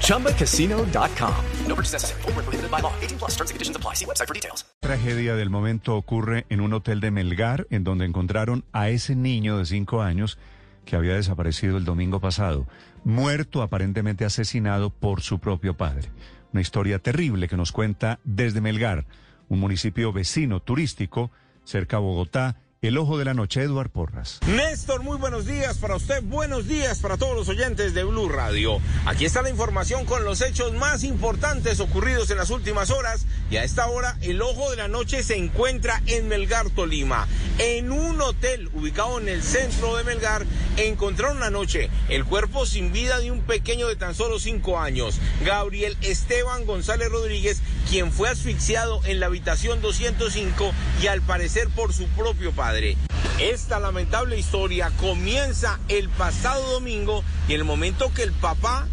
ChumbaCasino.com. No purchase necessary. Full prohibited by law. 18 plus terms and conditions apply. See website for details. tragedia del momento ocurre en un hotel de Melgar, en donde encontraron a ese niño de 5 años que había desaparecido el domingo pasado, muerto aparentemente asesinado por su propio padre. Una historia terrible que nos cuenta desde Melgar un municipio vecino turístico cerca a Bogotá. El ojo de la noche, Eduard Porras. Néstor, muy buenos días para usted, buenos días para todos los oyentes de Blue Radio. Aquí está la información con los hechos más importantes ocurridos en las últimas horas y a esta hora el ojo de la noche se encuentra en Melgar, Tolima. En un hotel ubicado en el centro de Melgar encontraron anoche el cuerpo sin vida de un pequeño de tan solo cinco años, Gabriel Esteban González Rodríguez, quien fue asfixiado en la habitación 205 y al parecer por su propio padre. Esta lamentable historia comienza el pasado domingo y en el momento que el papá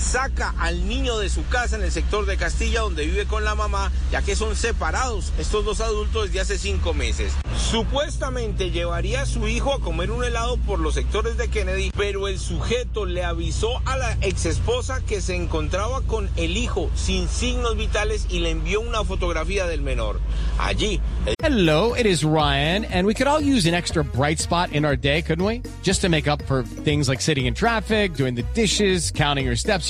saca al niño de su casa en el sector de Castilla donde vive con la mamá, ya que son separados estos dos adultos desde hace cinco meses. Supuestamente llevaría a su hijo a comer un helado por los sectores de Kennedy, pero el sujeto le avisó a la ex esposa que se encontraba con el hijo sin signos vitales y le envió una fotografía del menor. Allí. Hello, it is Ryan, and we could all use an extra bright spot in our day, couldn't we? Just to make up for things like sitting in traffic, doing the dishes, counting your steps,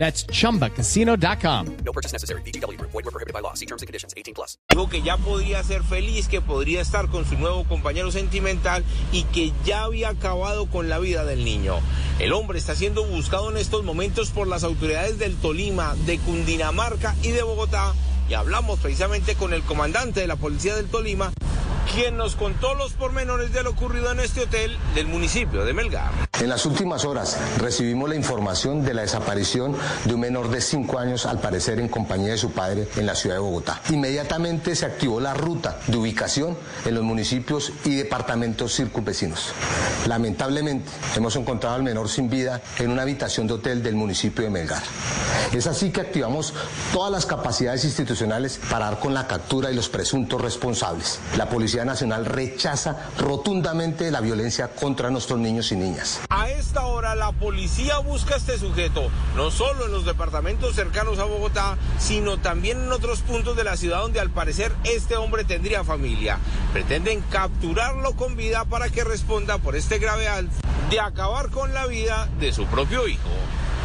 That's chumbacasino.com. No purchase necessary. BGW. Void were prohibited by law. See terms and conditions. 18 plus. Dijo que ya podía ser feliz, que podría estar con su nuevo compañero sentimental y que ya había acabado con la vida del niño. El hombre está siendo buscado en estos momentos por las autoridades del Tolima, de Cundinamarca y de Bogotá. Y hablamos precisamente con el comandante de la policía del Tolima, quien nos contó los pormenores de lo ocurrido en este hotel del municipio de Melgar. En las últimas horas recibimos la información de la desaparición de un menor de 5 años, al parecer en compañía de su padre, en la ciudad de Bogotá. Inmediatamente se activó la ruta de ubicación en los municipios y departamentos circunvecinos. Lamentablemente, hemos encontrado al menor sin vida en una habitación de hotel del municipio de Melgar. Es así que activamos todas las capacidades institucionales para dar con la captura y los presuntos responsables. La Policía Nacional rechaza rotundamente la violencia contra nuestros niños y niñas. A esta hora la policía busca a este sujeto, no solo en los departamentos cercanos a Bogotá, sino también en otros puntos de la ciudad donde al parecer este hombre tendría familia. Pretenden capturarlo con vida para que responda por este grave acto de acabar con la vida de su propio hijo.